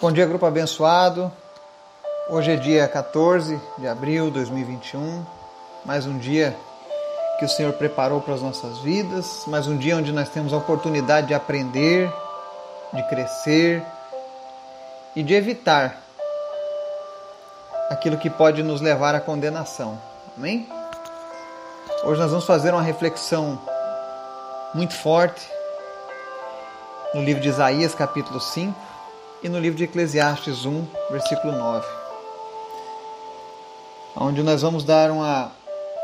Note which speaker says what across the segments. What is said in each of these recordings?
Speaker 1: Bom dia, grupo abençoado. Hoje é dia 14 de abril de 2021. Mais um dia que o Senhor preparou para as nossas vidas. Mais um dia onde nós temos a oportunidade de aprender, de crescer e de evitar aquilo que pode nos levar à condenação. Amém? Hoje nós vamos fazer uma reflexão muito forte no livro de Isaías, capítulo 5 e no livro de Eclesiastes 1, versículo 9. Onde nós vamos dar uma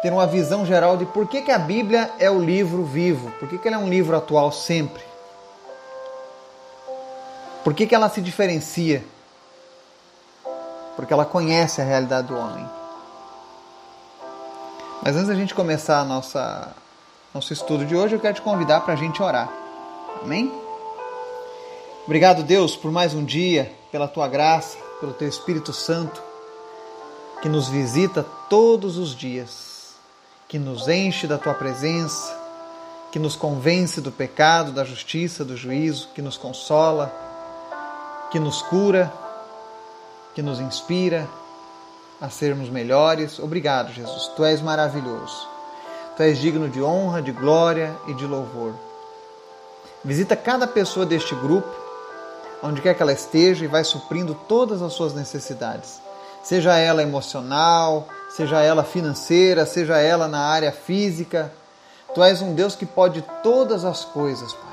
Speaker 1: ter uma visão geral de por que, que a Bíblia é o livro vivo, por que, que ela é um livro atual sempre. Por que, que ela se diferencia? Porque ela conhece a realidade do homem. Mas antes da gente começar a nossa, nosso estudo de hoje, eu quero te convidar para a gente orar. Amém? Obrigado, Deus, por mais um dia, pela tua graça, pelo teu Espírito Santo, que nos visita todos os dias, que nos enche da tua presença, que nos convence do pecado, da justiça, do juízo, que nos consola, que nos cura, que nos inspira a sermos melhores. Obrigado, Jesus. Tu és maravilhoso. Tu és digno de honra, de glória e de louvor. Visita cada pessoa deste grupo onde quer que ela esteja e vai suprindo todas as suas necessidades. Seja ela emocional, seja ela financeira, seja ela na área física. Tu és um Deus que pode todas as coisas, Pai.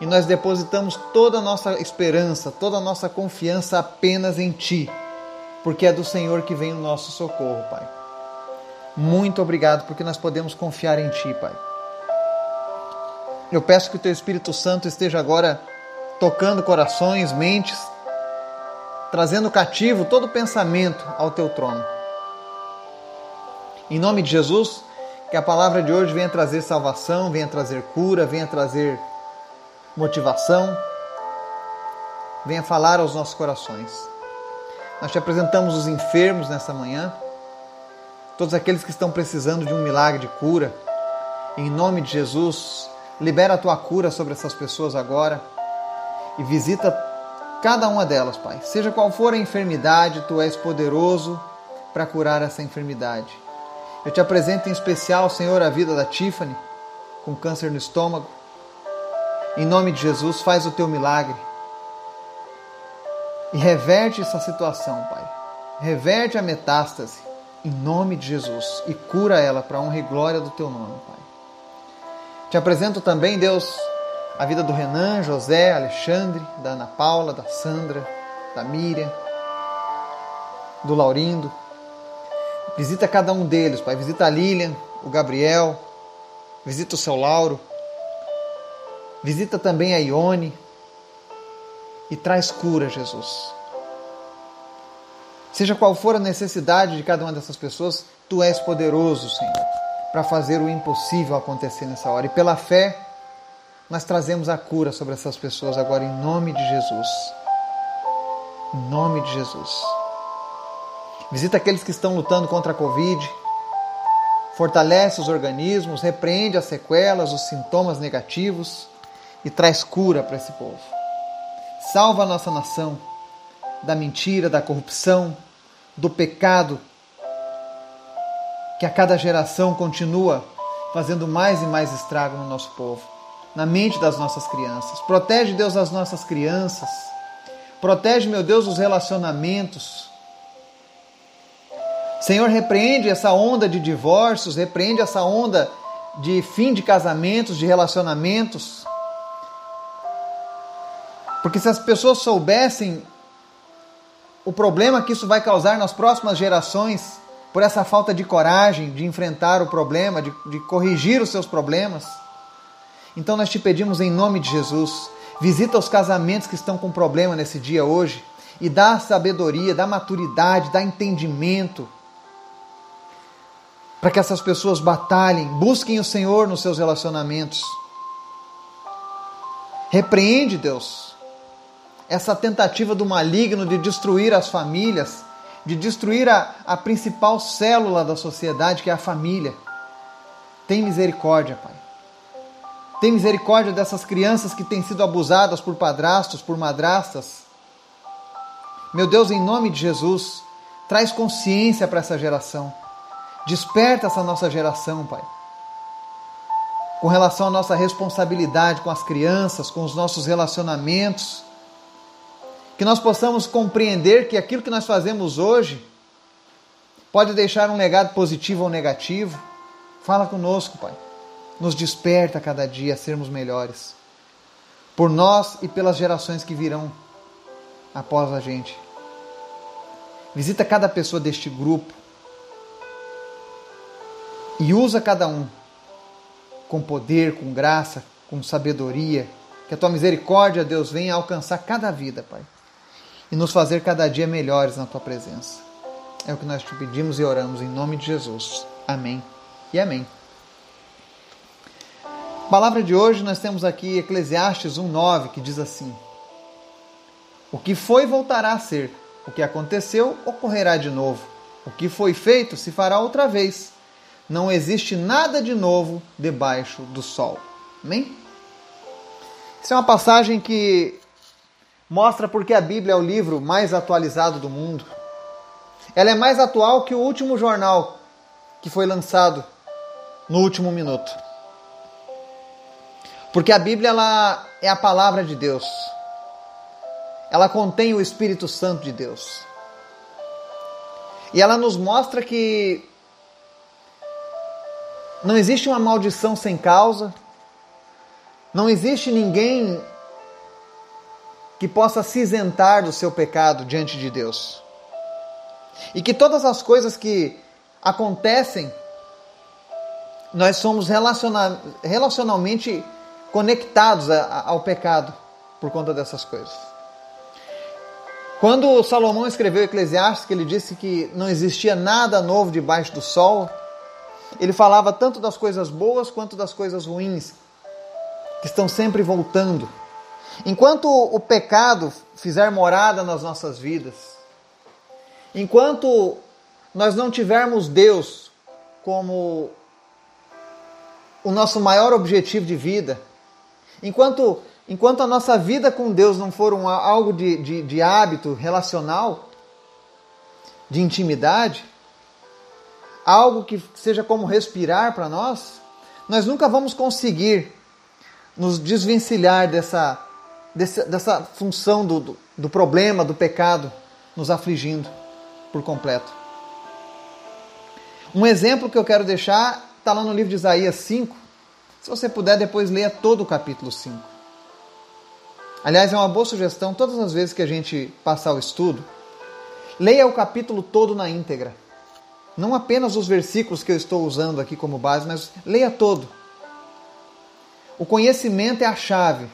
Speaker 1: E nós depositamos toda a nossa esperança, toda a nossa confiança apenas em Ti, porque é do Senhor que vem o nosso socorro, Pai. Muito obrigado porque nós podemos confiar em Ti, Pai. Eu peço que o Teu Espírito Santo esteja agora tocando corações, mentes, trazendo cativo todo pensamento ao teu trono. Em nome de Jesus, que a palavra de hoje venha trazer salvação, venha trazer cura, venha trazer motivação, venha falar aos nossos corações. Nós te apresentamos os enfermos nessa manhã, todos aqueles que estão precisando de um milagre de cura. Em nome de Jesus, libera a tua cura sobre essas pessoas agora e visita cada uma delas, Pai. Seja qual for a enfermidade, tu és poderoso para curar essa enfermidade. Eu te apresento em especial, Senhor, a vida da Tiffany, com câncer no estômago. Em nome de Jesus, faz o teu milagre. E reverte essa situação, Pai. Reverte a metástase, em nome de Jesus, e cura ela para honra e glória do teu nome, Pai. Te apresento também, Deus, a vida do Renan, José, Alexandre, da Ana Paula, da Sandra, da Miriam, do Laurindo. Visita cada um deles, Pai. Visita a Lilian, o Gabriel, visita o seu Lauro, visita também a Ione e traz cura, Jesus. Seja qual for a necessidade de cada uma dessas pessoas, tu és poderoso, Senhor, para fazer o impossível acontecer nessa hora. E pela fé, nós trazemos a cura sobre essas pessoas agora em nome de Jesus. Em nome de Jesus. Visita aqueles que estão lutando contra a Covid. Fortalece os organismos, repreende as sequelas, os sintomas negativos e traz cura para esse povo. Salva a nossa nação da mentira, da corrupção, do pecado que a cada geração continua fazendo mais e mais estrago no nosso povo na mente das nossas crianças. Protege, Deus, as nossas crianças. Protege, meu Deus, os relacionamentos. Senhor, repreende essa onda de divórcios, repreende essa onda de fim de casamentos, de relacionamentos. Porque se as pessoas soubessem o problema que isso vai causar nas próximas gerações, por essa falta de coragem de enfrentar o problema, de, de corrigir os seus problemas, então nós te pedimos em nome de Jesus, visita os casamentos que estão com problema nesse dia hoje e dá sabedoria, dá maturidade, dá entendimento para que essas pessoas batalhem, busquem o Senhor nos seus relacionamentos. Repreende, Deus, essa tentativa do maligno de destruir as famílias, de destruir a, a principal célula da sociedade, que é a família. Tem misericórdia, Pai. Tem misericórdia dessas crianças que têm sido abusadas por padrastos, por madrastas. Meu Deus, em nome de Jesus, traz consciência para essa geração. Desperta essa nossa geração, Pai. Com relação à nossa responsabilidade com as crianças, com os nossos relacionamentos, que nós possamos compreender que aquilo que nós fazemos hoje pode deixar um legado positivo ou negativo. Fala conosco, Pai. Nos desperta cada dia a sermos melhores. Por nós e pelas gerações que virão após a gente. Visita cada pessoa deste grupo e usa cada um com poder, com graça, com sabedoria. Que a tua misericórdia, Deus, venha alcançar cada vida, Pai e nos fazer cada dia melhores na tua presença. É o que nós te pedimos e oramos em nome de Jesus. Amém e amém. Palavra de hoje nós temos aqui Eclesiastes 1:9 que diz assim: O que foi voltará a ser, o que aconteceu ocorrerá de novo, o que foi feito se fará outra vez. Não existe nada de novo debaixo do sol. Amém? Essa é uma passagem que mostra porque a Bíblia é o livro mais atualizado do mundo. Ela é mais atual que o último jornal que foi lançado no último minuto. Porque a Bíblia ela é a palavra de Deus. Ela contém o Espírito Santo de Deus. E ela nos mostra que não existe uma maldição sem causa, não existe ninguém que possa se isentar do seu pecado diante de Deus. E que todas as coisas que acontecem, nós somos relacionalmente conectados ao pecado por conta dessas coisas. Quando Salomão escreveu Eclesiastes, que ele disse que não existia nada novo debaixo do sol, ele falava tanto das coisas boas quanto das coisas ruins, que estão sempre voltando Enquanto o pecado fizer morada nas nossas vidas, enquanto nós não tivermos Deus como o nosso maior objetivo de vida, enquanto, enquanto a nossa vida com Deus não for um, algo de, de, de hábito relacional, de intimidade, algo que seja como respirar para nós, nós nunca vamos conseguir nos desvencilhar dessa desse, dessa função do, do, do problema, do pecado, nos afligindo por completo. Um exemplo que eu quero deixar está lá no livro de Isaías 5. Se você puder, depois leia todo o capítulo 5. Aliás, é uma boa sugestão, todas as vezes que a gente passar o estudo, leia o capítulo todo na íntegra. Não apenas os versículos que eu estou usando aqui como base, mas leia todo. O conhecimento é a chave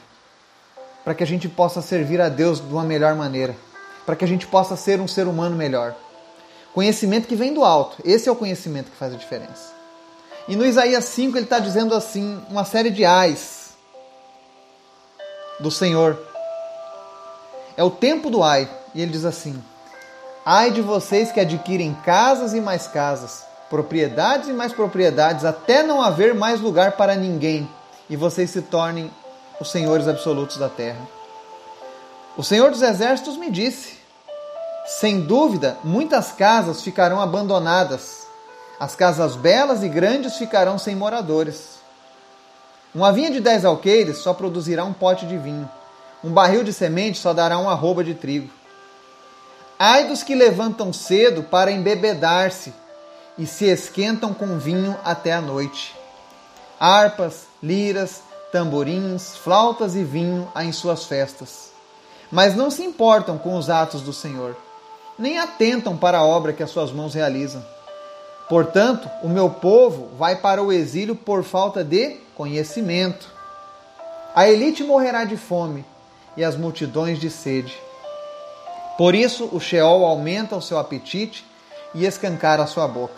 Speaker 1: para que a gente possa servir a Deus de uma melhor maneira, para que a gente possa ser um ser humano melhor. Conhecimento que vem do alto, esse é o conhecimento que faz a diferença. E no Isaías 5 ele está dizendo assim, uma série de ais do Senhor. É o tempo do ai, e ele diz assim: Ai de vocês que adquirem casas e mais casas, propriedades e mais propriedades, até não haver mais lugar para ninguém, e vocês se tornem os senhores absolutos da terra. O Senhor dos Exércitos me disse: sem dúvida, muitas casas ficarão abandonadas, as casas belas e grandes ficarão sem moradores. Uma vinha de dez alqueires só produzirá um pote de vinho, um barril de semente só dará uma arroba de trigo. Ai dos que levantam cedo para embebedar-se e se esquentam com vinho até a noite. Harpas, liras, tamborins, flautas e vinho há em suas festas. Mas não se importam com os atos do Senhor, nem atentam para a obra que as suas mãos realizam. Portanto, o meu povo vai para o exílio por falta de conhecimento. A elite morrerá de fome e as multidões de sede. Por isso, o Sheol aumenta o seu apetite e escancara a sua boca.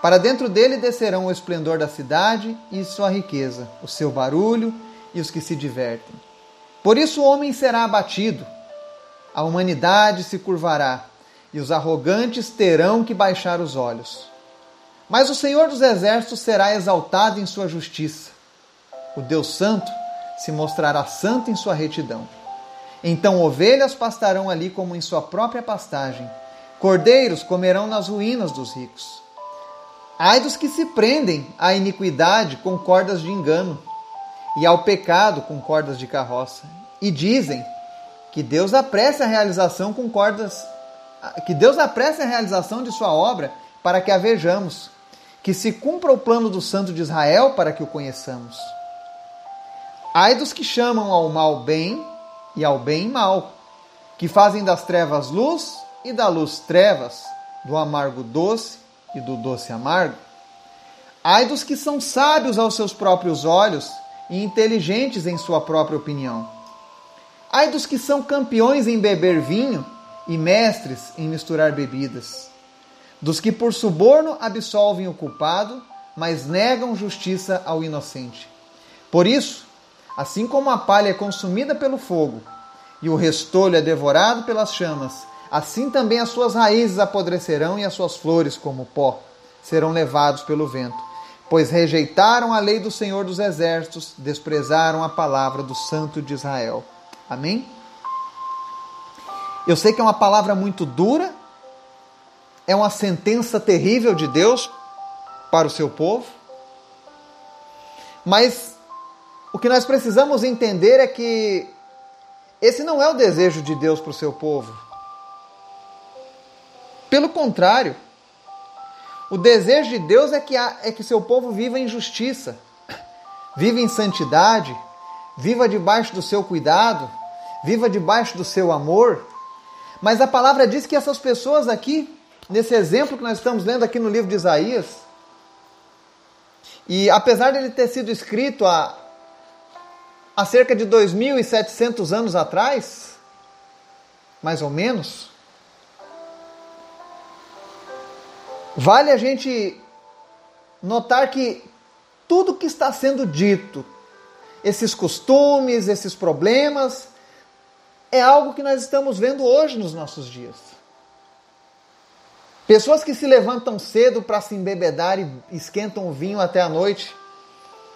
Speaker 1: Para dentro dele descerão o esplendor da cidade e sua riqueza, o seu barulho e os que se divertem. Por isso o homem será abatido, a humanidade se curvará e os arrogantes terão que baixar os olhos. Mas o Senhor dos Exércitos será exaltado em sua justiça. O Deus Santo se mostrará santo em sua retidão. Então ovelhas pastarão ali como em sua própria pastagem, cordeiros comerão nas ruínas dos ricos. Ai dos que se prendem à iniquidade com cordas de engano, e ao pecado com cordas de carroça, e dizem que Deus apresse a realização com cordas, que Deus apresse a realização de sua obra para que a vejamos, que se cumpra o plano do Santo de Israel para que o conheçamos. Ai dos que chamam ao mal bem e ao bem mal, que fazem das trevas luz e da luz trevas, do amargo doce e do doce amargo. Ai dos que são sábios aos seus próprios olhos e inteligentes em sua própria opinião. Ai dos que são campeões em beber vinho e mestres em misturar bebidas. Dos que por suborno absolvem o culpado, mas negam justiça ao inocente. Por isso, Assim como a palha é consumida pelo fogo e o restolho é devorado pelas chamas, assim também as suas raízes apodrecerão e as suas flores, como pó, serão levados pelo vento. Pois rejeitaram a lei do Senhor dos Exércitos, desprezaram a palavra do Santo de Israel. Amém? Eu sei que é uma palavra muito dura, é uma sentença terrível de Deus para o seu povo, mas o que nós precisamos entender é que esse não é o desejo de Deus para o seu povo. Pelo contrário, o desejo de Deus é que, é que seu povo viva em justiça, viva em santidade, viva debaixo do seu cuidado, viva debaixo do seu amor. Mas a palavra diz que essas pessoas aqui, nesse exemplo que nós estamos lendo aqui no livro de Isaías, e apesar de ele ter sido escrito há há cerca de 2.700 anos atrás, mais ou menos, vale a gente notar que tudo que está sendo dito, esses costumes, esses problemas, é algo que nós estamos vendo hoje nos nossos dias. Pessoas que se levantam cedo para se embebedar e esquentam o vinho até a noite.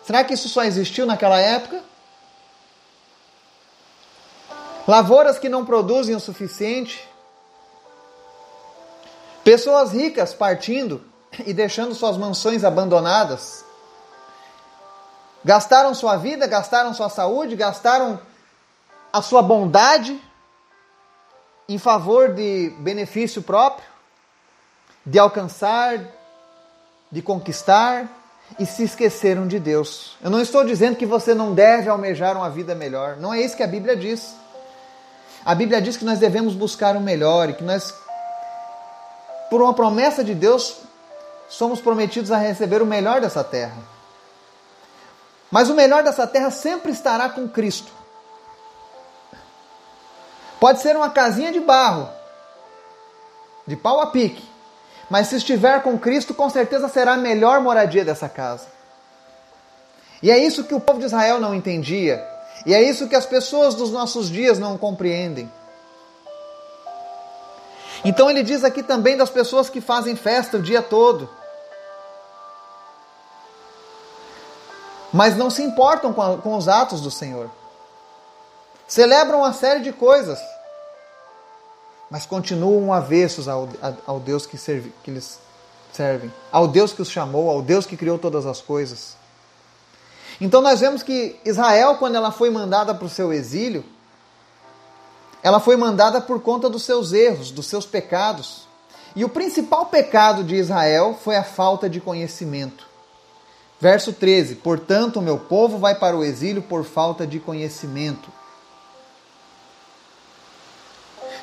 Speaker 1: Será que isso só existiu naquela época? lavouras que não produzem o suficiente, pessoas ricas partindo e deixando suas mansões abandonadas. Gastaram sua vida, gastaram sua saúde, gastaram a sua bondade em favor de benefício próprio, de alcançar, de conquistar e se esqueceram de Deus. Eu não estou dizendo que você não deve almejar uma vida melhor, não é isso que a Bíblia diz. A Bíblia diz que nós devemos buscar o melhor e que nós, por uma promessa de Deus, somos prometidos a receber o melhor dessa terra. Mas o melhor dessa terra sempre estará com Cristo. Pode ser uma casinha de barro, de pau a pique, mas se estiver com Cristo, com certeza será a melhor moradia dessa casa. E é isso que o povo de Israel não entendia. E é isso que as pessoas dos nossos dias não compreendem. Então ele diz aqui também das pessoas que fazem festa o dia todo. Mas não se importam com, a, com os atos do Senhor. Celebram uma série de coisas. Mas continuam avessos ao, ao Deus que, serve, que eles servem. Ao Deus que os chamou, ao Deus que criou todas as coisas. Então nós vemos que Israel, quando ela foi mandada para o seu exílio, ela foi mandada por conta dos seus erros, dos seus pecados. E o principal pecado de Israel foi a falta de conhecimento. Verso 13: Portanto, o meu povo vai para o exílio por falta de conhecimento.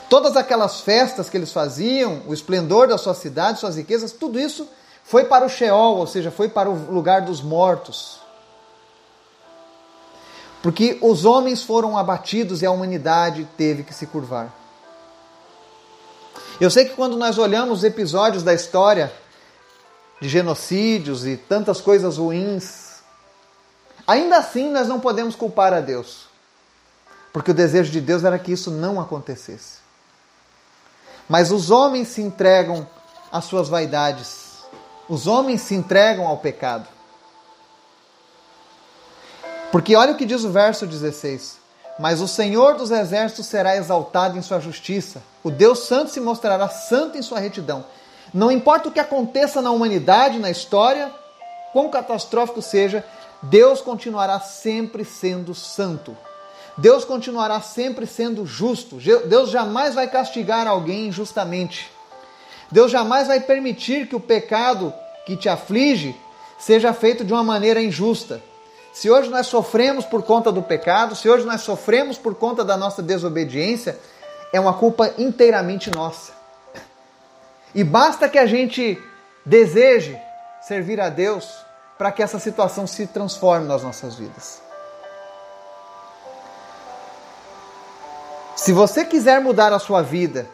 Speaker 1: Todas aquelas festas que eles faziam, o esplendor da sua cidade, suas riquezas, tudo isso foi para o Sheol, ou seja, foi para o lugar dos mortos. Porque os homens foram abatidos e a humanidade teve que se curvar. Eu sei que quando nós olhamos episódios da história de genocídios e tantas coisas ruins, ainda assim nós não podemos culpar a Deus. Porque o desejo de Deus era que isso não acontecesse. Mas os homens se entregam às suas vaidades. Os homens se entregam ao pecado. Porque olha o que diz o verso 16: Mas o Senhor dos exércitos será exaltado em sua justiça. O Deus Santo se mostrará santo em sua retidão. Não importa o que aconteça na humanidade, na história, quão catastrófico seja, Deus continuará sempre sendo santo. Deus continuará sempre sendo justo. Deus jamais vai castigar alguém injustamente. Deus jamais vai permitir que o pecado que te aflige seja feito de uma maneira injusta. Se hoje nós sofremos por conta do pecado, se hoje nós sofremos por conta da nossa desobediência, é uma culpa inteiramente nossa. E basta que a gente deseje servir a Deus para que essa situação se transforme nas nossas vidas. Se você quiser mudar a sua vida,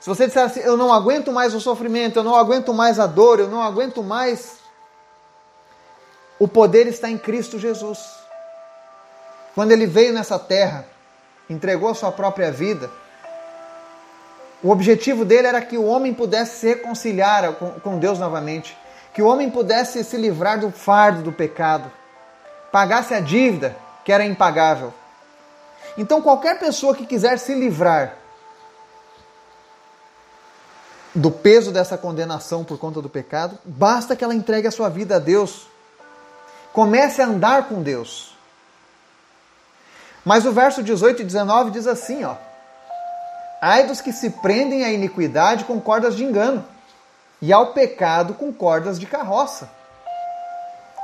Speaker 1: se você disser assim, eu não aguento mais o sofrimento, eu não aguento mais a dor, eu não aguento mais, o poder está em Cristo Jesus. Quando ele veio nessa terra, entregou a sua própria vida, o objetivo dele era que o homem pudesse se reconciliar com Deus novamente, que o homem pudesse se livrar do fardo do pecado, pagasse a dívida que era impagável. Então, qualquer pessoa que quiser se livrar do peso dessa condenação por conta do pecado, basta que ela entregue a sua vida a Deus. Comece a andar com Deus. Mas o verso 18 e 19 diz assim, ó: Ai dos que se prendem à iniquidade com cordas de engano, e ao pecado com cordas de carroça.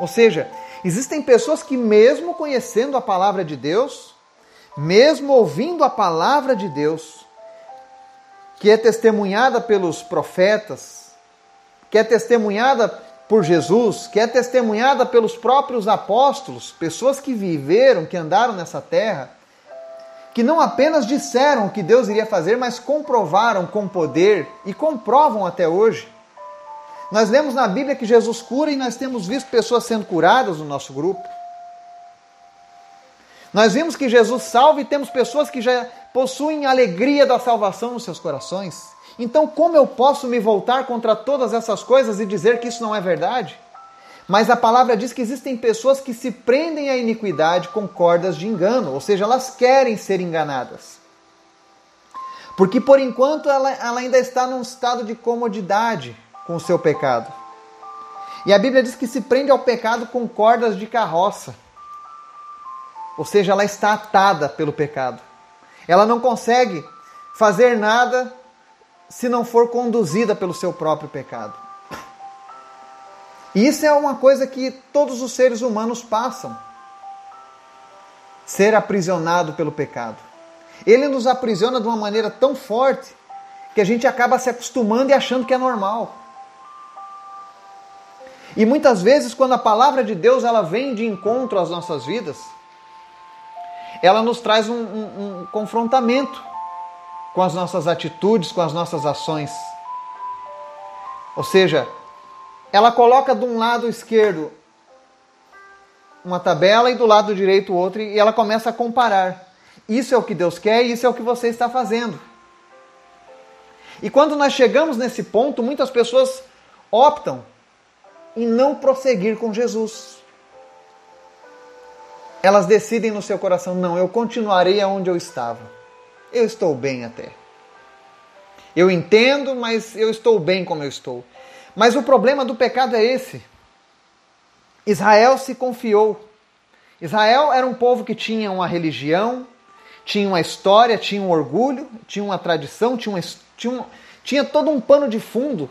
Speaker 1: Ou seja, existem pessoas que mesmo conhecendo a palavra de Deus, mesmo ouvindo a palavra de Deus, que é testemunhada pelos profetas, que é testemunhada por Jesus, que é testemunhada pelos próprios apóstolos, pessoas que viveram, que andaram nessa terra, que não apenas disseram o que Deus iria fazer, mas comprovaram com poder e comprovam até hoje. Nós lemos na Bíblia que Jesus cura e nós temos visto pessoas sendo curadas no nosso grupo. Nós vimos que Jesus salva e temos pessoas que já possuem a alegria da salvação nos seus corações. Então, como eu posso me voltar contra todas essas coisas e dizer que isso não é verdade? Mas a palavra diz que existem pessoas que se prendem à iniquidade com cordas de engano, ou seja, elas querem ser enganadas. Porque por enquanto ela, ela ainda está num estado de comodidade com o seu pecado. E a Bíblia diz que se prende ao pecado com cordas de carroça. Ou seja, ela está atada pelo pecado. Ela não consegue fazer nada se não for conduzida pelo seu próprio pecado. E isso é uma coisa que todos os seres humanos passam. Ser aprisionado pelo pecado. Ele nos aprisiona de uma maneira tão forte que a gente acaba se acostumando e achando que é normal. E muitas vezes, quando a palavra de Deus ela vem de encontro às nossas vidas, ela nos traz um, um, um confrontamento com as nossas atitudes, com as nossas ações. Ou seja, ela coloca de um lado esquerdo uma tabela e do lado direito outra e ela começa a comparar. Isso é o que Deus quer e isso é o que você está fazendo. E quando nós chegamos nesse ponto, muitas pessoas optam em não prosseguir com Jesus elas decidem no seu coração: não, eu continuarei aonde eu estava. Eu estou bem até. Eu entendo, mas eu estou bem como eu estou. Mas o problema do pecado é esse. Israel se confiou. Israel era um povo que tinha uma religião, tinha uma história, tinha um orgulho, tinha uma tradição, tinha, uma, tinha, um, tinha todo um pano de fundo.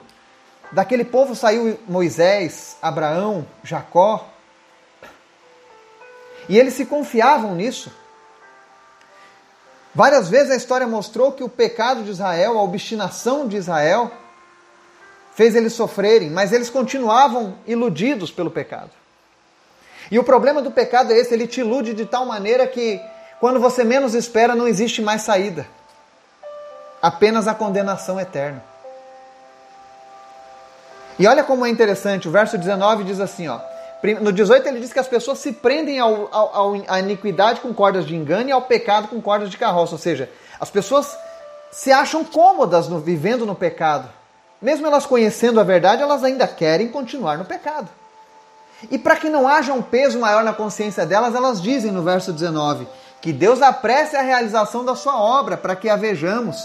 Speaker 1: Daquele povo saiu Moisés, Abraão, Jacó, e eles se confiavam nisso. Várias vezes a história mostrou que o pecado de Israel, a obstinação de Israel, fez eles sofrerem, mas eles continuavam iludidos pelo pecado. E o problema do pecado é esse: ele te ilude de tal maneira que, quando você menos espera, não existe mais saída apenas a condenação eterna. E olha como é interessante, o verso 19 diz assim: ó. No 18 ele diz que as pessoas se prendem ao, ao, à iniquidade com cordas de engano e ao pecado com cordas de carroça. Ou seja, as pessoas se acham cômodas no, vivendo no pecado. Mesmo elas conhecendo a verdade, elas ainda querem continuar no pecado. E para que não haja um peso maior na consciência delas, elas dizem no verso 19: Que Deus apresse a realização da sua obra para que a vejamos.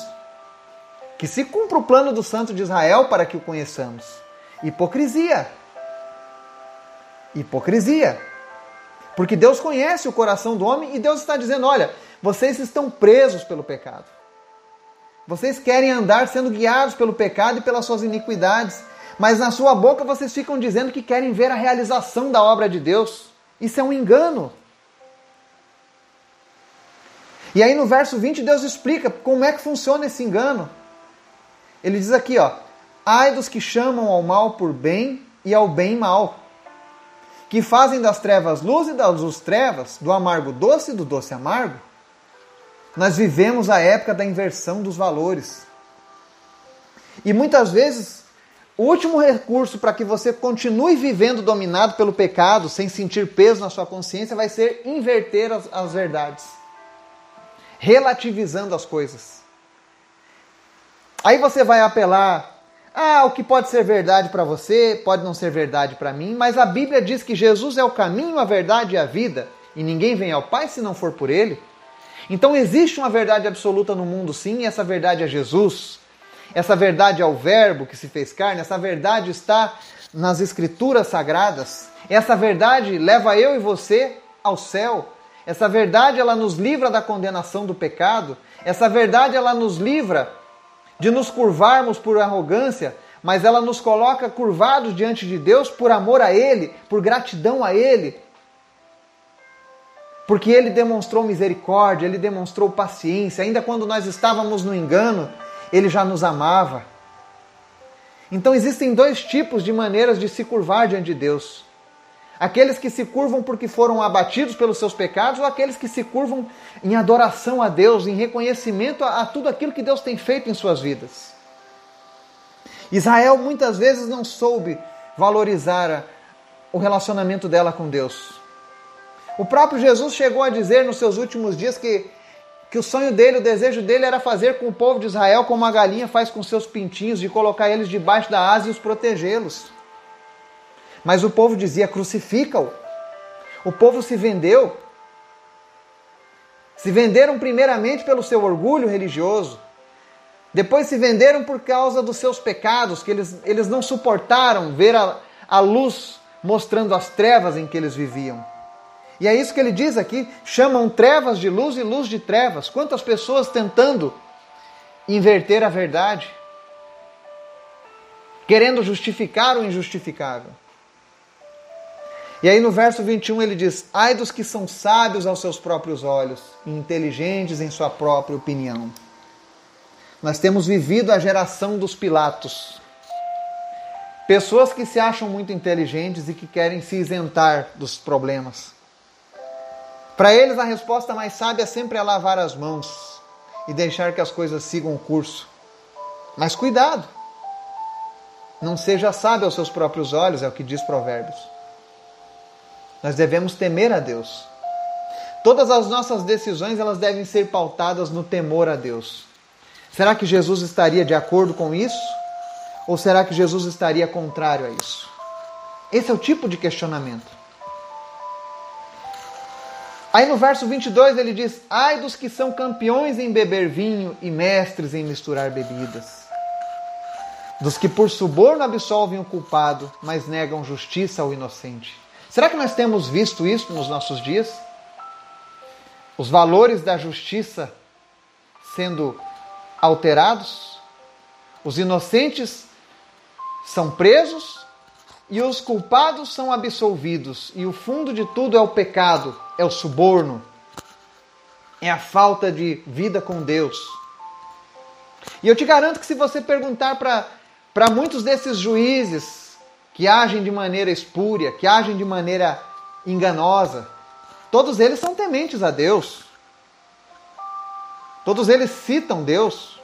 Speaker 1: Que se cumpra o plano do Santo de Israel para que o conheçamos. Hipocrisia. Hipocrisia. Porque Deus conhece o coração do homem e Deus está dizendo: olha, vocês estão presos pelo pecado. Vocês querem andar sendo guiados pelo pecado e pelas suas iniquidades, mas na sua boca vocês ficam dizendo que querem ver a realização da obra de Deus. Isso é um engano. E aí no verso 20 Deus explica como é que funciona esse engano. Ele diz aqui, ó: Ai dos que chamam ao mal por bem e ao bem mal, que fazem das trevas luz e das luz trevas, do amargo doce e do doce amargo. Nós vivemos a época da inversão dos valores. E muitas vezes, o último recurso para que você continue vivendo dominado pelo pecado, sem sentir peso na sua consciência, vai ser inverter as, as verdades, relativizando as coisas. Aí você vai apelar ah, o que pode ser verdade para você pode não ser verdade para mim, mas a Bíblia diz que Jesus é o caminho, a verdade e a vida, e ninguém vem ao Pai se não for por Ele. Então existe uma verdade absoluta no mundo, sim, e essa verdade é Jesus. Essa verdade é o Verbo que se fez carne, essa verdade está nas Escrituras sagradas. Essa verdade leva eu e você ao céu. Essa verdade ela nos livra da condenação do pecado. Essa verdade ela nos livra de nos curvarmos por arrogância, mas ela nos coloca curvados diante de Deus por amor a Ele, por gratidão a Ele, porque ele demonstrou misericórdia, ele demonstrou paciência, ainda quando nós estávamos no engano, ele já nos amava. Então existem dois tipos de maneiras de se curvar diante de Deus. Aqueles que se curvam porque foram abatidos pelos seus pecados, ou aqueles que se curvam em adoração a Deus, em reconhecimento a, a tudo aquilo que Deus tem feito em suas vidas. Israel muitas vezes não soube valorizar a, o relacionamento dela com Deus. O próprio Jesus chegou a dizer nos seus últimos dias que, que o sonho dele, o desejo dele era fazer com o povo de Israel como a galinha faz com seus pintinhos, de colocar eles debaixo da asa e os protegê-los. Mas o povo dizia: crucifica-o. O povo se vendeu. Se venderam primeiramente pelo seu orgulho religioso. Depois se venderam por causa dos seus pecados, que eles, eles não suportaram ver a, a luz mostrando as trevas em que eles viviam. E é isso que ele diz aqui: chamam trevas de luz e luz de trevas. Quantas pessoas tentando inverter a verdade, querendo justificar o injustificável. E aí no verso 21 ele diz: Ai dos que são sábios aos seus próprios olhos e inteligentes em sua própria opinião. Nós temos vivido a geração dos Pilatos. Pessoas que se acham muito inteligentes e que querem se isentar dos problemas. Para eles, a resposta mais sábia sempre é lavar as mãos e deixar que as coisas sigam o curso. Mas cuidado! Não seja sábio aos seus próprios olhos, é o que diz Provérbios. Nós devemos temer a Deus. Todas as nossas decisões elas devem ser pautadas no temor a Deus. Será que Jesus estaria de acordo com isso? Ou será que Jesus estaria contrário a isso? Esse é o tipo de questionamento. Aí no verso 22 ele diz: Ai dos que são campeões em beber vinho e mestres em misturar bebidas. Dos que por suborno absolvem o culpado, mas negam justiça ao inocente. Será que nós temos visto isso nos nossos dias? Os valores da justiça sendo alterados? Os inocentes são presos e os culpados são absolvidos, e o fundo de tudo é o pecado, é o suborno, é a falta de vida com Deus. E eu te garanto que se você perguntar para muitos desses juízes que agem de maneira espúria, que agem de maneira enganosa, todos eles são tementes a Deus. Todos eles citam Deus,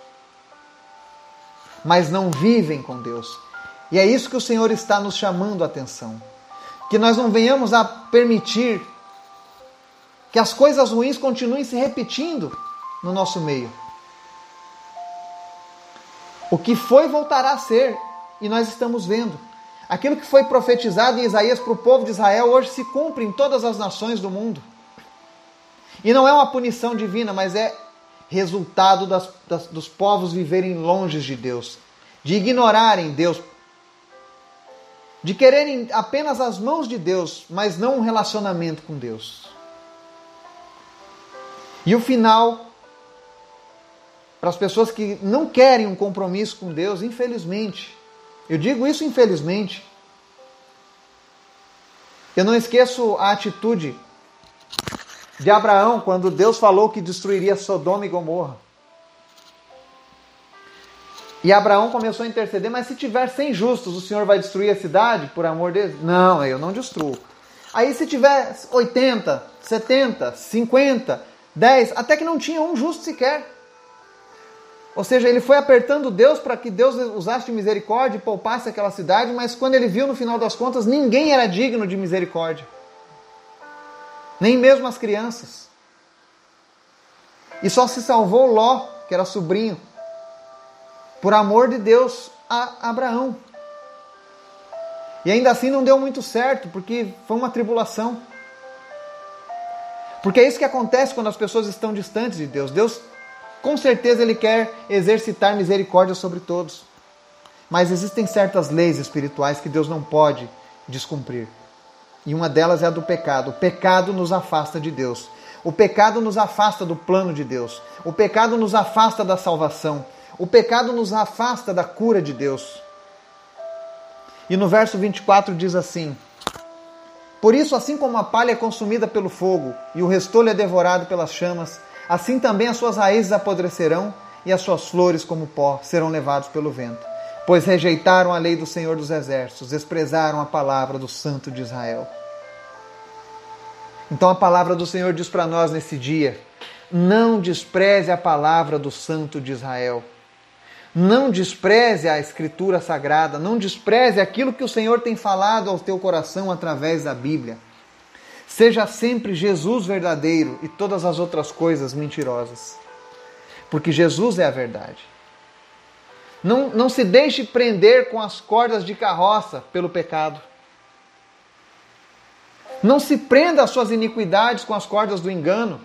Speaker 1: mas não vivem com Deus. E é isso que o Senhor está nos chamando a atenção. Que nós não venhamos a permitir que as coisas ruins continuem se repetindo no nosso meio. O que foi voltará a ser, e nós estamos vendo. Aquilo que foi profetizado em Isaías para o povo de Israel hoje se cumpre em todas as nações do mundo. E não é uma punição divina, mas é resultado das, das, dos povos viverem longe de Deus, de ignorarem Deus, de quererem apenas as mãos de Deus, mas não um relacionamento com Deus. E o final, para as pessoas que não querem um compromisso com Deus, infelizmente, eu digo isso infelizmente, eu não esqueço a atitude de Abraão quando Deus falou que destruiria Sodoma e Gomorra. E Abraão começou a interceder, mas se tiver 100 justos, o Senhor vai destruir a cidade por amor deles? Não, eu não destruo. Aí se tiver 80, 70, 50, 10, até que não tinha um justo sequer. Ou seja, ele foi apertando Deus para que Deus usasse misericórdia e poupasse aquela cidade, mas quando ele viu no final das contas, ninguém era digno de misericórdia. Nem mesmo as crianças. E só se salvou Ló, que era sobrinho, por amor de Deus a Abraão. E ainda assim não deu muito certo, porque foi uma tribulação. Porque é isso que acontece quando as pessoas estão distantes de Deus. Deus, com certeza, Ele quer exercitar misericórdia sobre todos. Mas existem certas leis espirituais que Deus não pode descumprir. E uma delas é a do pecado. O pecado nos afasta de Deus. O pecado nos afasta do plano de Deus. O pecado nos afasta da salvação. O pecado nos afasta da cura de Deus. E no verso 24 diz assim: Por isso, assim como a palha é consumida pelo fogo e o restolho é devorado pelas chamas, assim também as suas raízes apodrecerão e as suas flores, como pó, serão levados pelo vento. Pois rejeitaram a lei do Senhor dos Exércitos, desprezaram a palavra do Santo de Israel. Então a palavra do Senhor diz para nós nesse dia: não despreze a palavra do Santo de Israel. Não despreze a Escritura Sagrada, não despreze aquilo que o Senhor tem falado ao teu coração através da Bíblia. Seja sempre Jesus verdadeiro e todas as outras coisas mentirosas. Porque Jesus é a verdade. Não, não se deixe prender com as cordas de carroça pelo pecado. Não se prenda às suas iniquidades com as cordas do engano.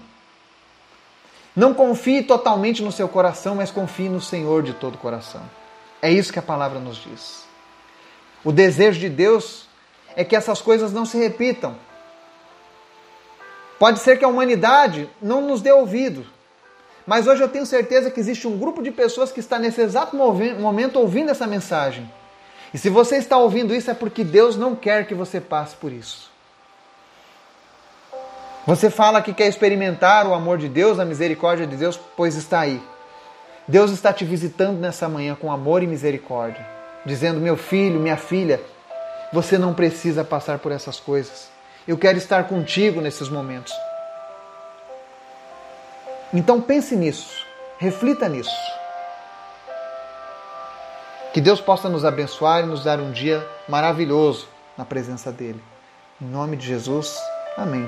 Speaker 1: Não confie totalmente no seu coração, mas confie no Senhor de todo o coração. É isso que a palavra nos diz. O desejo de Deus é que essas coisas não se repitam. Pode ser que a humanidade não nos dê ouvido, mas hoje eu tenho certeza que existe um grupo de pessoas que está nesse exato momento ouvindo essa mensagem. E se você está ouvindo isso é porque Deus não quer que você passe por isso. Você fala que quer experimentar o amor de Deus, a misericórdia de Deus, pois está aí. Deus está te visitando nessa manhã com amor e misericórdia, dizendo: Meu filho, minha filha, você não precisa passar por essas coisas. Eu quero estar contigo nesses momentos. Então pense nisso, reflita nisso. Que Deus possa nos abençoar e nos dar um dia maravilhoso na presença dele. Em nome de Jesus, amém.